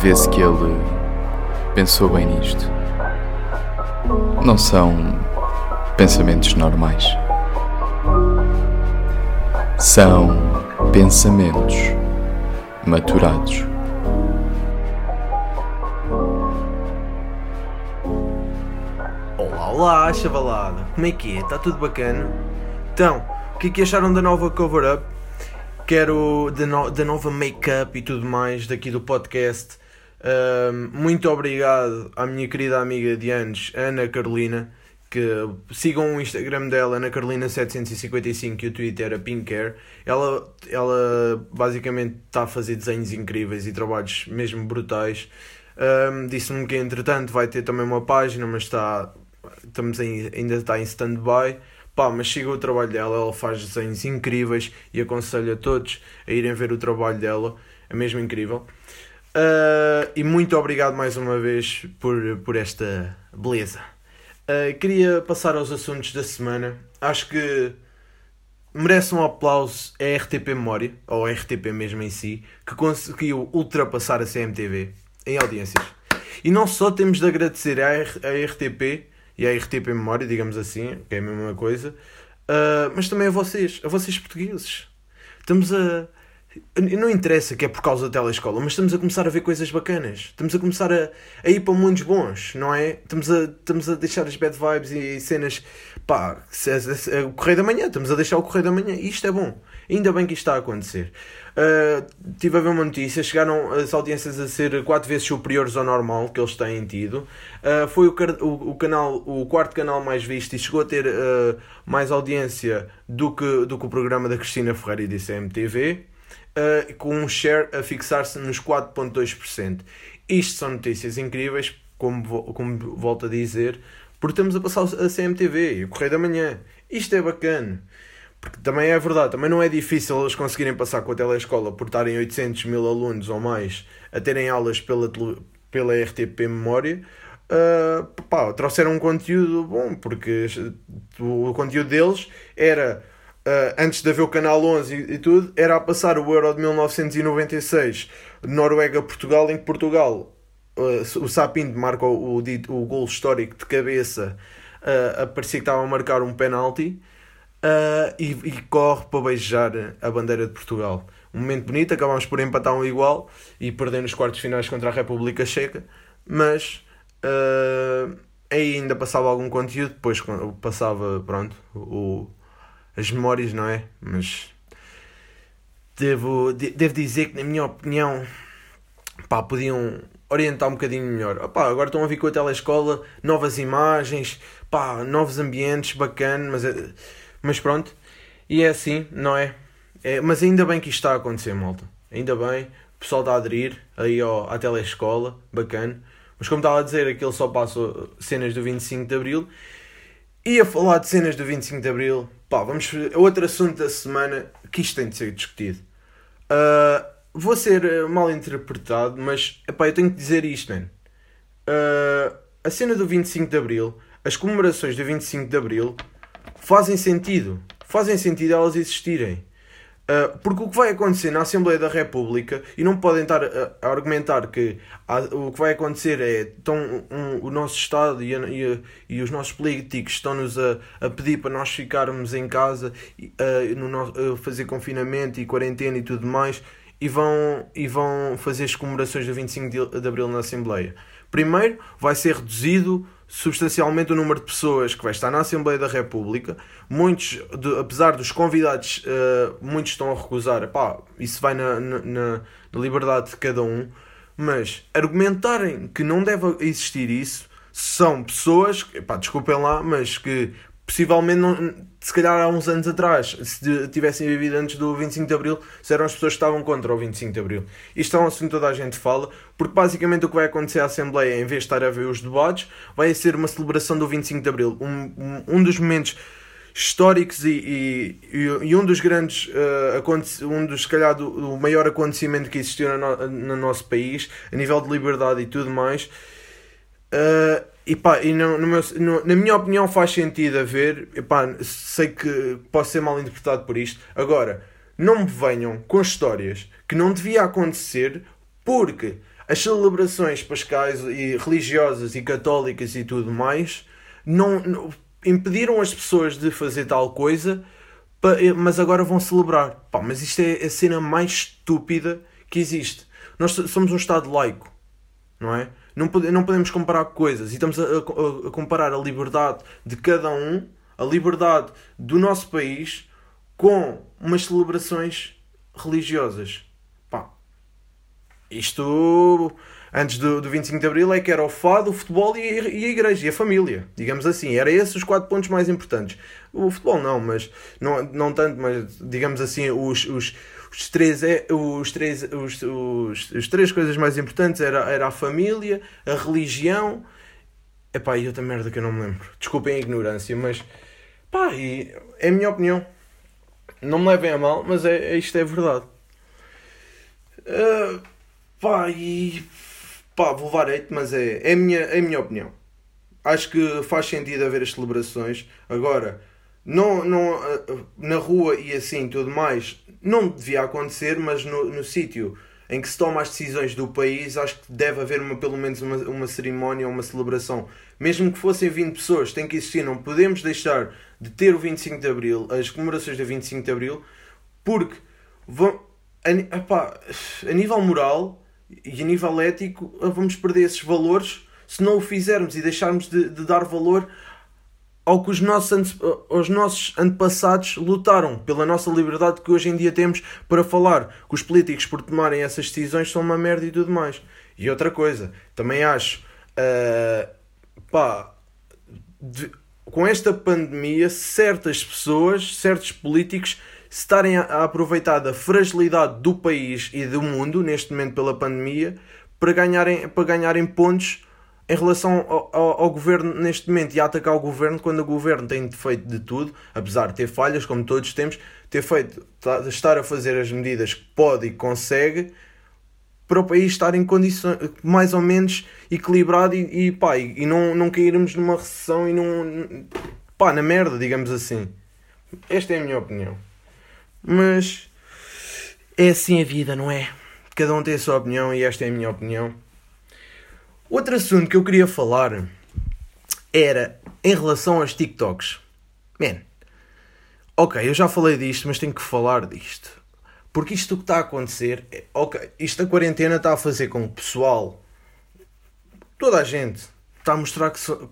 vê-se que ele pensou bem nisto. Não são pensamentos normais. São pensamentos maturados. Olá, olá, chavalada. Como é que é? Está tudo bacana? Então, o que é que acharam da nova cover-up? Quero da, no, da nova make-up e tudo mais daqui do podcast. Muito obrigado à minha querida amiga de anos, Ana Carolina. Que sigam o Instagram dela, Ana Carolina755 e o Twitter, a Pinkcare. Ela, ela basicamente está a fazer desenhos incríveis e trabalhos mesmo brutais. Um, Disse-me que entretanto vai ter também uma página, mas está, estamos em, ainda está em stand-by. Pá, mas siga o trabalho dela, ela faz desenhos incríveis e aconselho a todos a irem ver o trabalho dela, é mesmo incrível. Uh, e muito obrigado mais uma vez por, por esta beleza. Uh, queria passar aos assuntos da semana. Acho que merece um aplauso a RTP Memória, ou a RTP mesmo em si, que conseguiu ultrapassar a CMTV em audiências. E não só temos de agradecer à, à RTP e à RTP Memória, digamos assim, que é a mesma coisa, uh, mas também a vocês, a vocês portugueses. Estamos a. Não interessa que é por causa da telescola, mas estamos a começar a ver coisas bacanas. Estamos a começar a, a ir para mundos bons, não é? Estamos a, estamos a deixar as bad vibes e cenas. Pá, o Correio da Manhã, estamos a deixar o Correio da Manhã. E isto é bom. Ainda bem que isto está a acontecer. Uh, tive a ver uma notícia, chegaram as audiências a ser quatro vezes superiores ao normal que eles têm tido. Uh, foi o, o, o, canal, o quarto canal mais visto e chegou a ter uh, mais audiência do que, do que o programa da Cristina Ferreira e da CMTV, com um share a fixar-se nos 4,2%. Isto são notícias incríveis, como, como volto a dizer, porque estamos a passar a CMTV e o Correio da Manhã. Isto é bacana. Porque também é verdade, também não é difícil eles conseguirem passar com a telescola por estarem 800 mil alunos ou mais a terem aulas pela, pela RTP Memória. Uh, pá, trouxeram um conteúdo bom, porque o conteúdo deles era, uh, antes de haver o Canal 11 e, e, tudo, era a passar o Euro de 1996, Noruega-Portugal, em que Portugal, uh, o Sapinto marca o, o, o gol histórico de cabeça, uh, parecia que estava a marcar um penalti, uh, e, e, corre para beijar a bandeira de Portugal. Um momento bonito, acabámos por empatar um igual e perder nos quartos finais contra a República Checa, mas aí ainda passava algum conteúdo, depois passava, pronto, o, as memórias, não é? Mas devo, devo dizer que, na minha opinião, pá, podiam orientar um bocadinho melhor. Opá, agora estão a vir com a telescola, novas imagens, pá, novos ambientes, bacana, mas eh, mas pronto, e é assim, não é? é mas ainda bem que isto está a acontecer, malta. Ainda bem, o pessoal está a aderir aí ao, à telescola, bacana. Mas como estava a dizer, aquilo só passa cenas do 25 de Abril. E a falar de cenas do 25 de Abril, pá, vamos. Outro assunto da semana que isto tem de ser discutido. Uh, vou ser eh, mal interpretado, mas epá, eu tenho que dizer isto, man. Uh, a cena do 25 de Abril, as comemorações do 25 de Abril, fazem sentido. Fazem sentido elas existirem. Uh, porque o que vai acontecer na Assembleia da República, e não podem estar a, argumentar que o que vai acontecer é tão, um, o nosso Estado e, a, e, a, e, os nossos políticos estão-nos a, a pedir para nós ficarmos em casa, uh, no fazer confinamento e quarentena e tudo mais, e vão, e vão fazer as comemorações do 25 de, de Abril na Assembleia. Primeiro, vai ser reduzido substancialmente o número de pessoas que vai estar na Assembleia da República. Muitos, de, apesar dos convidados, uh, muitos estão a recusar. Pá, isso vai na, na, na, liberdade de cada um. Mas argumentarem que não deve existir isso são pessoas, pá, desculpem lá, mas que possivelmente não, se calhar há uns anos atrás, se tivessem vivido antes do 25 de Abril, se eram as pessoas que estavam contra o 25 de Abril. Isto é um assunto que toda a gente fala, porque basicamente o que vai acontecer à Assembleia, em vez de estar a ver os debates, vai ser uma celebração do 25 de Abril. Um, um, um dos momentos históricos e, e, e, um dos grandes, uh, um dos, se calhar, do, o maior acontecimento que existiu no, no nosso país, a nível de liberdade e tudo mais. Uh, e pá, e no, no meu, no, na minha opinião faz sentido a ver. E pá, sei que posso ser mal interpretado por isto. Agora, não me venham com histórias que não devia acontecer porque as celebrações pascais e religiosas e católicas e tudo mais não, não impediram as pessoas de fazer tal coisa, mas agora vão celebrar. Pá, mas isto é a cena mais estúpida que existe. Nós somos um Estado laico, não é? Não, pode, não podemos comparar coisas e estamos a, a, a comparar a liberdade de cada um, a liberdade do nosso país, com umas celebrações religiosas. Pá, isto antes do, do 25 de Abril é que era o fado, o futebol e, e, a igreja e a família, digamos assim. Era esses os quatro pontos mais importantes. O futebol não, mas não, não tanto, mas digamos assim, os, os, os três, é, os três, os, os, três coisas mais importantes era, era a família, a religião. Epá, e outra merda que eu não me lembro. Desculpem a ignorância, mas pá, e, é a minha opinião. Não me levem a mal, mas é, é isto é verdade. Uh, pá, e pá, vou levar mas é, é, a minha, é a minha opinião. Acho que faz sentido haver as celebrações. Agora, não, não, ah, na rua e assim tudo mais, não devia acontecer, mas no, no sítio em que se tomam as decisões do país, acho que deve haver uma, pelo menos uma, uma cerimónia, uma celebração. Mesmo que fossem 20 pessoas, tem que existir. Não podemos deixar de ter o 25 de Abril, as comemorações do 25 de Abril, porque vão, a, a nível moral e a nível ético vamos perder esses valores se não o fizermos e deixarmos de, de dar valor ao que os nossos, os nossos antepassados lutaram pela nossa liberdade que hoje em dia temos para falar que os políticos por tomarem essas decisões são uma merda e tudo mais. E outra coisa, também acho, uh, pá, de, com esta pandemia, certas pessoas, certos políticos, estarem a, a aproveitar da fragilidade do país e do mundo, neste momento pela pandemia, para ganharem, para ganharem pontos em relação ao, ao, ao, governo neste momento e a atacar o governo quando o governo tem feito de tudo, apesar de ter falhas, como todos temos, ter feito, tá, estar a fazer as medidas que pode e consegue para o país estar em condições mais ou menos equilibrado e, e, pá, e, não, não cairmos numa recessão e não pá, na merda, digamos assim. Esta é a minha opinião. Mas é assim a vida, não é? Cada um tem a sua opinião e esta é a minha opinião. Outro assunto que eu queria falar era em relação aos TikToks. Man, ok, eu já falei disto, mas tenho que falar disto. Porque isto que está a acontecer, é, ok, isto da quarentena está a fazer com o pessoal, toda a gente, está a mostrar que, so,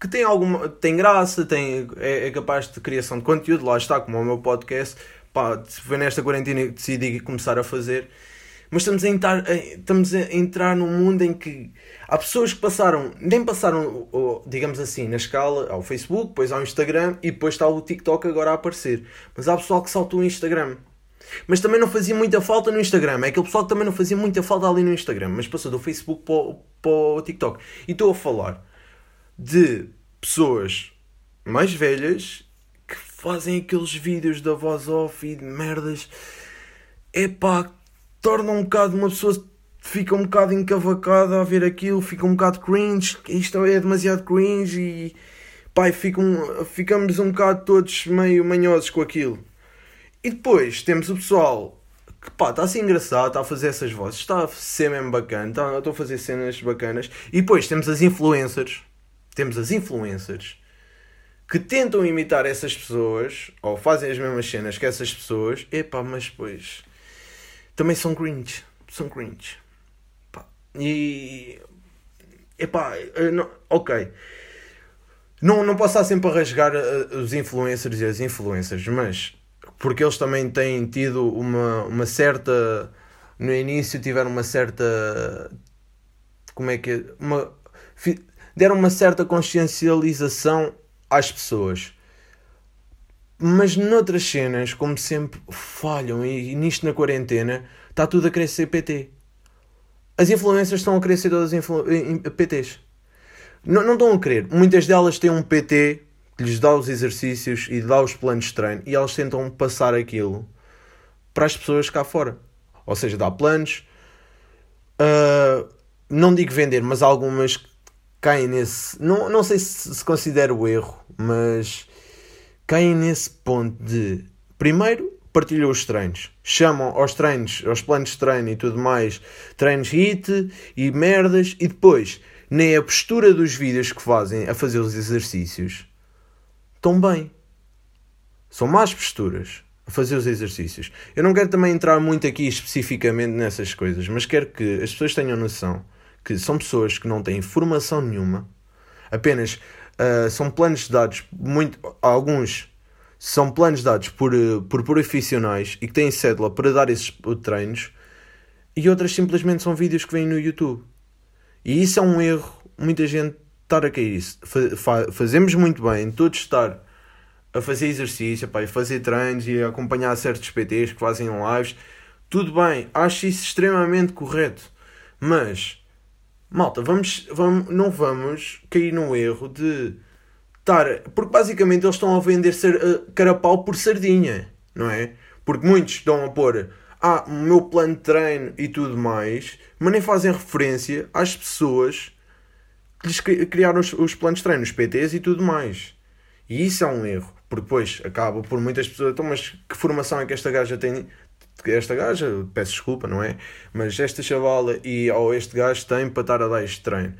que tem alguma, tem graça, tem, é, é, capaz de criação de conteúdo, lá está, como o meu podcast, pá, foi nesta quarentena que decidi começar a fazer mas estamos a entrar, estamos a entrar num mundo em que há pessoas que passaram, nem passaram, digamos assim, na escala ao Facebook, depois ao Instagram e depois está o TikTok agora a aparecer. Mas há pessoal que saltou o Instagram. Mas também não fazia muita falta no Instagram. É aquele pessoal que também não fazia muita falta ali no Instagram, mas passou do Facebook para o, para o TikTok. E estou a falar de pessoas mais velhas que fazem aqueles vídeos da voz off e de merdas. Epá, torna um bocado uma pessoa fica um bocado encavacada a ver aquilo, fica um bocado cringe, isto é demasiado cringe e pai, ficam, ficamos um bocado todos meio manhosos com aquilo. E depois temos o pessoal que pá, está a ser engraçado, está a fazer essas vozes, está a ser mesmo bacana, está, está a fazer cenas bacanas. E depois temos as influencers, temos as influencers que tentam imitar essas pessoas ou fazem as mesmas cenas que essas pessoas, epá, mas depois também são cringe. São cringe. Pá. E. Epá, não, ok. Não, não posso estar sempre a rasgar eh, os influencers e as influencers, mas porque eles também têm tido uma, uma certa. No início tiveram uma certa. Como é que é? Uma, deram uma certa consciencialização às pessoas. Mas noutras cenas, como sempre, falham e, nisto na quarentena está tudo a crescer PT. As influências estão a crescer todas influ... PTs. Não, não estão a querer. Muitas delas têm um PT que lhes dá os exercícios e dá os planos de treino e elas tentam passar aquilo para as pessoas cá fora. Ou seja, dá planos. Uh, não digo vender, mas algumas caem nesse. Não, não sei se se considera o erro, mas caem nesse ponto de primeiro partilham os treinos. Chamam aos treinos, aos planos de treino e tudo mais, treinos HIT e merdas, e depois, nem a postura dos vídeos que fazem a fazer os exercícios estão bem. São más posturas a fazer os exercícios. Eu não quero também entrar muito aqui especificamente nessas coisas, mas quero que as pessoas tenham noção que são pessoas que não têm formação nenhuma, apenas uh, são planos dados, muito, alguns são planos dados por, uh, por profissionais e que têm cédula para dar esses treinos, e outras simplesmente são vídeos que vêm no YouTube. E isso é um erro, muita gente estar a cair isso. Fa fazemos muito bem, todos estar a fazer exercício, pá, a fazer treinos e acompanhar certos PTs que fazem lives, tudo bem, acho isso extremamente correto. Mas, malta, vamos, vamos, não vamos cair no erro de estar. Porque basicamente eles estão a vender ser, uh, carapau por sardinha, não é? Porque muitos estão a pôr ah, o meu plano de treino e tudo mais, mas nem fazem referência às pessoas que lhes criaram os, os planos de treino, os PTs e tudo mais. E isso é um erro, porque depois acaba por muitas pessoas, então, mas que formação é que esta gaja tem? Esta gaja, peço desculpa, não é? Mas esta chavala e ou este gajo tem para estar a dar este treino.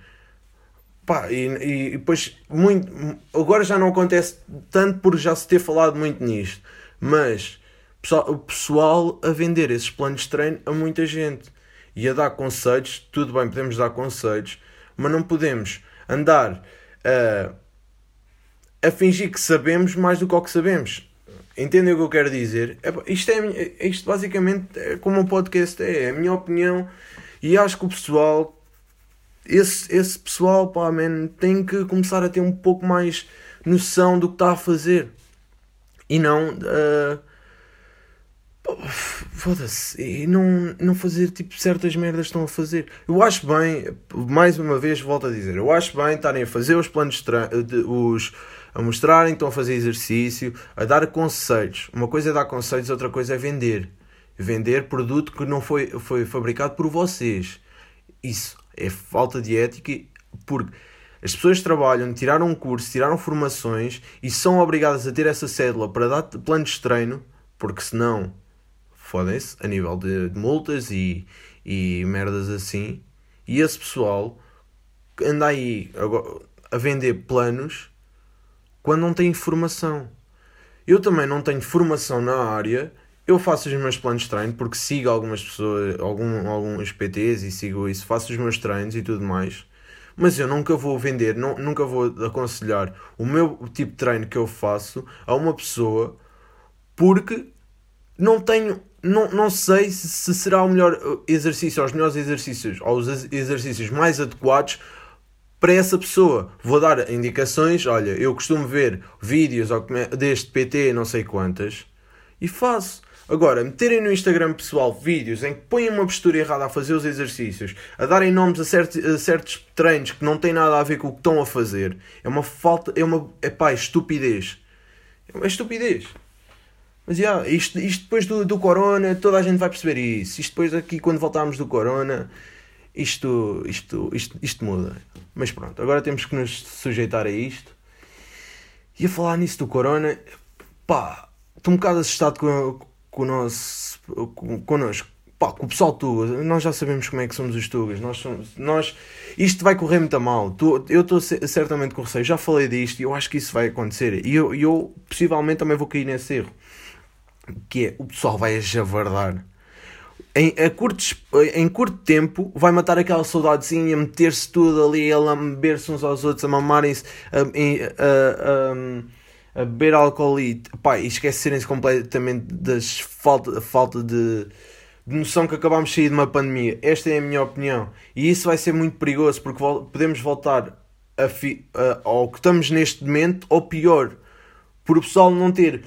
Pá, e, e depois, muito, agora já não acontece tanto por já se ter falado muito nisto, mas o pessoal a vender esses planos de treino a muita gente e a dar conselhos, tudo bem, podemos dar conselhos, mas não podemos andar a a fingir que sabemos mais do que o que sabemos. Entendem o que eu quero dizer? É, isto, é, isto basicamente é como um podcast é, é a minha opinião e acho que o pessoal, esse, esse pessoal, pá, man, tem que começar a ter um pouco mais noção do que está a fazer e não. Uh, Foda-se, e não, não fazer tipo certas merdas estão a fazer. Eu acho bem, mais uma vez volto a dizer, eu acho bem estarem a fazer os planos de, os a mostrarem que estão a fazer exercício, a dar conselhos. Uma coisa é dar conselhos, outra coisa é vender. Vender produto que não foi, foi fabricado por vocês. Isso é falta de ética porque as pessoas trabalham, tiraram um curso, tiraram formações e são obrigadas a ter essa cédula para dar planos de treino, porque senão fodem-se a nível de, de multas e, e merdas assim. E esse pessoal anda aí a vender planos quando não tem formação. Eu também não tenho formação na área, eu faço os meus planos de treino porque sigo algumas pessoas, algum, alguns PTs e sigo isso, faço os meus treinos e tudo mais. Mas eu nunca vou vender, não, nunca vou aconselhar o meu tipo de treino que eu faço a uma pessoa porque não tenho, não, não sei se, se será o melhor exercício, os melhores exercícios, ou os exercícios mais adequados para essa pessoa. Vou dar indicações, olha, eu costumo ver vídeos deste PT não sei quantas e faço. Agora, meterem no Instagram pessoal vídeos em que põem uma postura errada a fazer os exercícios, a darem nomes a certos, a certos treinos que não têm nada a ver com o que estão a fazer, é uma falta, é uma, é pá, estupidez. É estupidez. Mas yeah, isto, isto depois do, do Corona, toda a gente vai perceber isso. Isto depois aqui, quando voltarmos do Corona, isto, isto, isto, isto muda. Mas pronto, agora temos que nos sujeitar a isto. E a falar nisso do Corona, pá, estou um bocado assustado com, com o nosso. Com, connosco. Pá, com o pessoal tu, nós já sabemos como é que somos os tugas. Nós somos. Nós, isto vai correr muito mal. Tu, eu estou certamente com receio. Já falei disto e eu acho que isso vai acontecer. E eu, eu possivelmente também vou cair nesse erro. Que é o pessoal vai a javardar em, a curto, em curto tempo vai matar aquela saudadezinha, meter-se tudo ali, a lamber-se uns aos outros, a mamarem-se, a, a, a, a, beber álcool e, pá, e esquecerem-se completamente das falta, falta de, de noção que acabámos de sair de uma pandemia. Esta é a minha opinião. E isso vai ser muito perigoso porque podemos voltar a fi, a, ao que estamos neste momento, ou pior, por o pessoal não ter.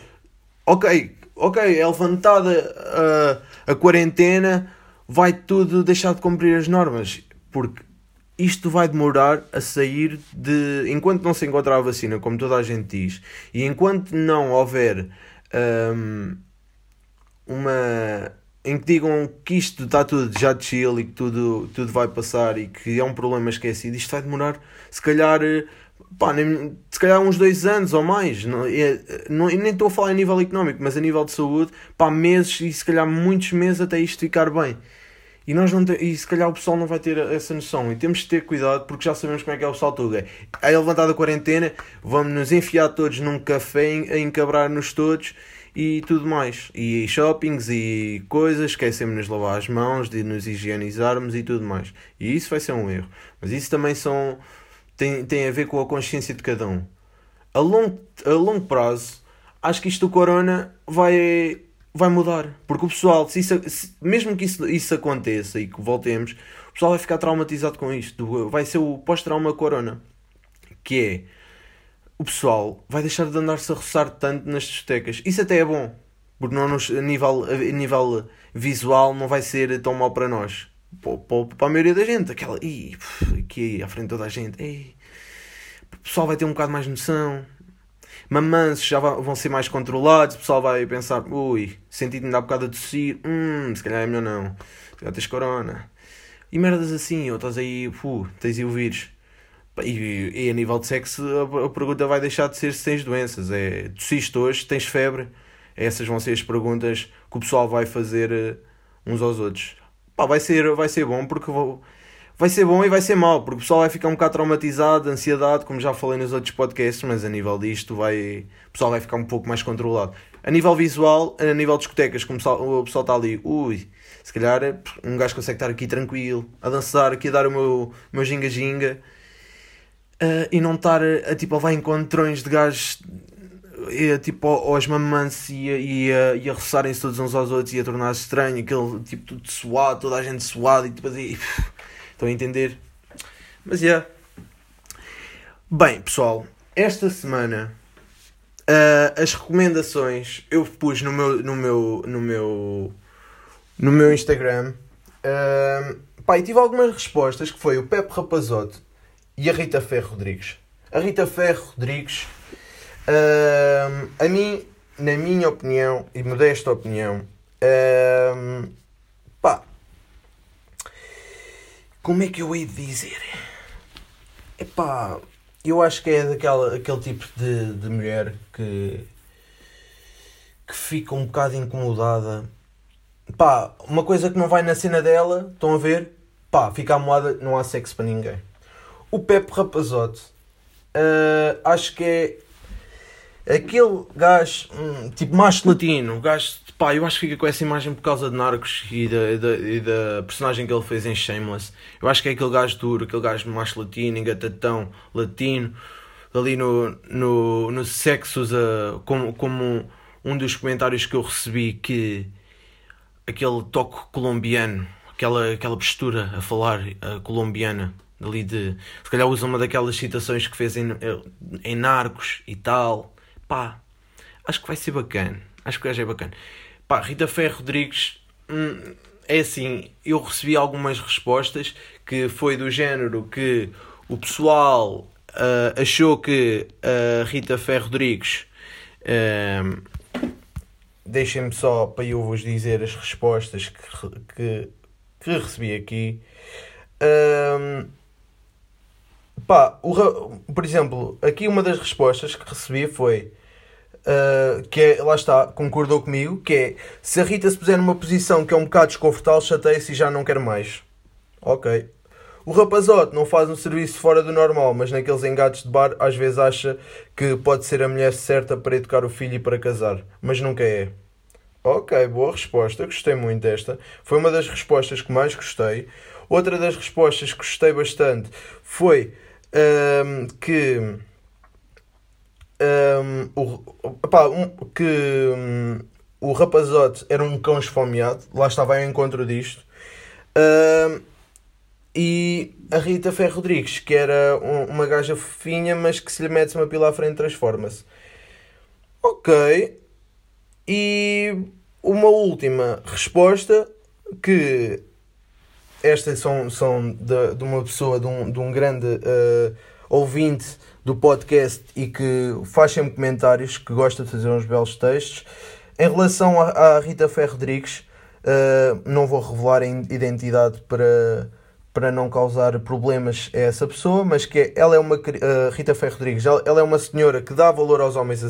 Ok, ok, é levantada a, a quarentena, vai tudo deixar de cumprir as normas, porque isto vai demorar a sair de. Enquanto não se encontrar a vacina, como toda a gente diz, e enquanto não houver um, uma. em que digam que isto está tudo já de chill e que tudo, tudo vai passar e que é um problema esquecido, isto vai demorar, se calhar, pá, nem, se calhar uns dois anos ou mais. Não, é, não, nem estou a falar a nível económico, mas a nível de saúde, pá, meses e se calhar muitos meses até isto ficar bem. E, nós não te, e se calhar o pessoal não vai ter essa noção. E temos de ter cuidado porque já sabemos como é que é o pessoal todo. É levantada a quarentena, vamos nos enfiar todos num café, a encabrar-nos todos e tudo mais. E shoppings e coisas, esquecemos de lavar as mãos, de nos higienizarmos e tudo mais. E isso vai ser um erro. Mas isso também são, tem, tem a ver com a consciência de cada um. A longo, a longo prazo, acho que isto do corona vai, vai mudar. Porque o pessoal, se isso, se, mesmo que isso, isso aconteça e que voltemos, o pessoal vai ficar traumatizado com isto. Vai ser o pós-trauma corona. Que é o pessoal vai deixar de andar-se a roçar tanto nas discotecas. Isso até é bom, porque não nos, a, nível, a nível visual não vai ser tão mal para nós. Para, a maioria da gente, aquela. Ih, aqui à frente de toda a gente. O pessoal vai ter um bocado mais noção. Mamãs já vão ser mais controlados. O pessoal vai pensar: ui, senti-me dar um bocado a tossir. Hum, se calhar é melhor não. Se calhar tens corona. E merdas assim, ou estás aí, pu, tens aí o vírus. E, e, a nível de sexo, a, a, pergunta vai deixar de ser se tens doenças. É tossiste hoje, tens febre. Essas vão ser as perguntas que o pessoal vai fazer uh, uns aos outros. Pá, vai ser, vai ser bom porque vou, vai ser bom e vai ser mau, porque o pessoal vai ficar um bocado traumatizado, ansiedade, como já falei nos outros podcasts, mas a nível disto vai, o pessoal vai ficar um pouco mais controlado. A nível visual, a nível de discotecas, como o pessoal está ali, ui, se calhar um gajo consegue estar aqui tranquilo, a dançar, aqui a dar o meu, meu ginga-ginga Uh, e não estar a, a, tipo, a levar encontrões de gajos e, tipo, aos mamãs e, e, a, e a roçarem-se todos uns aos outros e a tornar-se estranho, aquele tipo tudo suado, toda a gente suada e tipo assim. Estão a entender? Mas é. Yeah. Bem, pessoal, esta semana uh, as recomendações eu pus no meu no meu no meu no meu Instagram. Uh, pá, e tive algumas respostas que foi o Pepe Rapazote e a Rita Ferro Rodrigues. A Rita Ferro Rodrigues, uh, a mim, na minha opinião, e modesta opinião, uh, pá, como é que eu hei de dizer? Epá, eu acho que é daquela, aquele tipo de, de mulher que, que fica um bocado incomodada. Pá, uma coisa que não vai na cena dela, estão a ver? Pá, fica amoada, não há sexo para ninguém. O Pepe Rapazote, uh, acho que é aquele gajo, hum, tipo macho latino, gajo, pá, eu acho que fica com essa imagem por causa de Narcos e da, da, e da personagem que ele fez em Shameless. Eu acho que é aquele gajo duro, aquele gajo macho latino, engatatão, latino, ali no, no, no sexo, usa como, como um dos comentários que eu recebi que aquele toque colombiano, aquela, aquela postura a falar uh, colombiana ali de. Se calhar usa uma daquelas citações que fez em, em Narcos e tal. Pá, acho que vai ser bacana. Acho que o gajo é bacana. Pá, Rita Ferro Rodrigues. Hum, é assim, eu recebi algumas respostas que foi do género que o pessoal uh, achou que a Rita Ferro Rodrigues. Uh, Deixem-me só para eu vos dizer as respostas que, que, que recebi aqui. Uh, Pá, o, por exemplo, aqui uma das respostas que recebi foi. Uh, que é, lá está, concordou comigo, que é se a Rita se puser numa posição que é um bocado desconfortável, chateia-se e já não quer mais. Ok. O rapazote não faz um serviço fora do normal, mas naqueles engates de bar às vezes acha que pode ser a mulher certa para educar o filho e para casar, mas nunca é. Ok, boa resposta, gostei muito desta. Foi uma das respostas que mais gostei. Outra das respostas que gostei bastante foi um, que um, o, opá, um, que um, o rapazote era um cão esfomeado, lá estava ao encontro disto. e a Rita Ferro Rodrigues, que era uma gaja fofinha, mas que se lhe mete uma pila à frente transforma-se. Ok. E uma última resposta que estas são, são de, de uma pessoa, de um, de um grande uh, ouvinte do podcast e que faz sempre comentários, que gosta de fazer uns belos textos. Em relação à, Rita Ferro Rodrigues, uh, não vou revelar a identidade para, para não causar problemas a essa pessoa, mas que é, ela é uma uh, Rita Ferro Rodrigues, ela, ela, é uma senhora que dá valor aos homens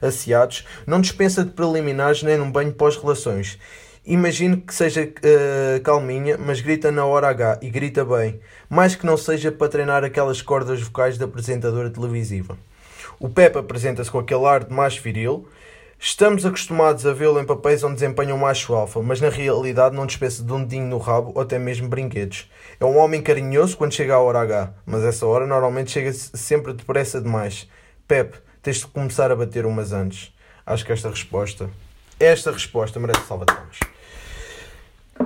asseados, não dispensa de preliminares nem num banho pós-relações. Imagino que seja uh, calminha, mas grita na hora H e grita bem, mais que não seja para treinar aquelas cordas vocais da apresentadora televisiva. O Pepe apresenta-se com aquele ar de mais viril, Estamos acostumados a vê-lo em papéis onde desempenha um macho alfa, mas na realidade não dispensa de um dedinho no rabo ou até mesmo brinquedos. É um homem carinhoso quando chega à hora H, mas essa hora normalmente chega sempre depressa demais. Pep, tens de começar a bater umas antes. Acho que esta resposta, esta resposta merece salva de palmas.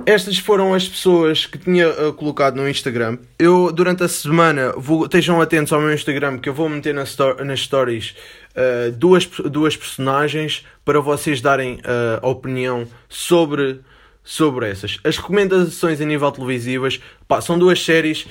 Estas foram as pessoas que tinha uh, colocado no Instagram. Eu, durante a semana, vou, estejam atentos ao meu Instagram que eu vou meter nas, nas stories uh, duas, duas personagens para vocês darem uh, opinião sobre, sobre essas. As recomendações a nível televisivas pá, são duas séries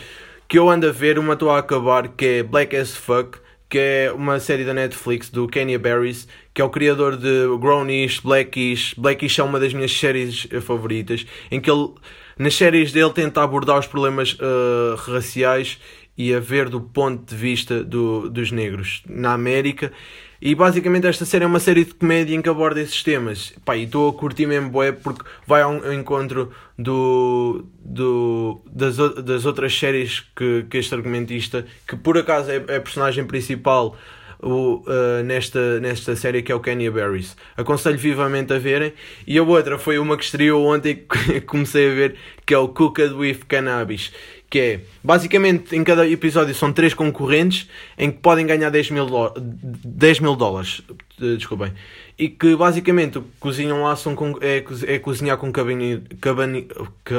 que eu ando a ver. Uma estou a acabar que é Black as Fuck que é uma série da Netflix do Kenya Barris, que é o criador de Grownish, Blackish. Blackish é uma das minhas séries favoritas, em que ele, nas séries dele, tenta abordar os problemas uh, raciais e a ver do ponto de vista do, dos negros na América. E basicamente esta série é uma série de comédia em que aborda esses temas. Pá, e estou a curtir mesmo bué porque vai ao encontro do, do, das, das outras séries que, que este argumentista, que por acaso é, é a personagem principal o, uh, nesta, nesta série que é o Kenya Barris. Aconselho vivamente a verem. E a outra foi uma que estreou ontem que comecei a ver, que é o Cooked with Cannabis que é basicamente em cada episódio são três concorrentes em que podem ganhar 10 mil, 10 mil dólares. Desculpem. E que basicamente cozinham lá são é, é cozinhar com cabani, cabani,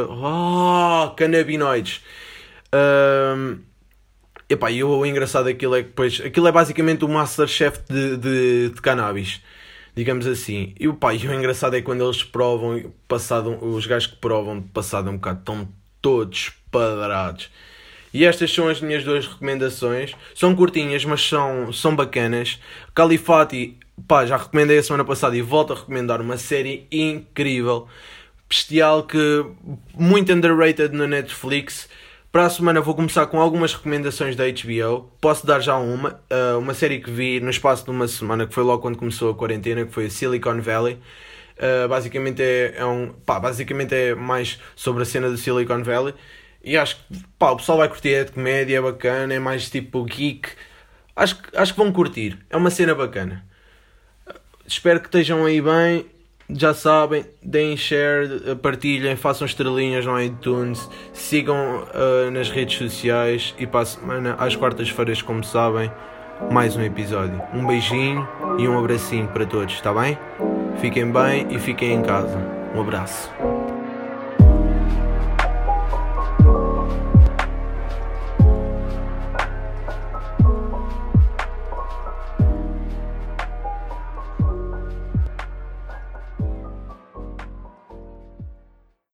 oh, canabinoides. Um, epá, e o, engraçado daquilo é que depois aquilo é basicamente o Masterchef de, de, de cannabis digamos assim. E o pai, o engraçado é quando eles provam, passado, os gajos que provam, passado um bocado, estão todos padrados. E estas são as minhas duas recomendações. São curtinhas, mas são, são bacanas. Califati, pá, já recomendei a semana passada e volto a recomendar uma série incrível, bestial, que muito underrated na Netflix. Para a semana vou começar com algumas recomendações da HBO. Posso dar já uma. Uh, uma série que vi no espaço de uma semana, que foi logo quando começou a quarentena, que foi Silicon Valley. Uh, basicamente, é, é, um, pá, basicamente é mais sobre a cena do Silicon Valley. E acho que pá, o pessoal vai curtir, é de comédia, é bacana, é mais tipo geek. Acho, acho que vão curtir, é uma cena bacana. Espero que estejam aí bem. Já sabem, deem share, partilhem, façam estrelinhas no iTunes, sigam uh, nas redes sociais e para a semana, às quartas-feiras, como sabem, mais um episódio. Um beijinho e um abracinho para todos, está bem? Fiquem bem e fiquem em casa. Um abraço.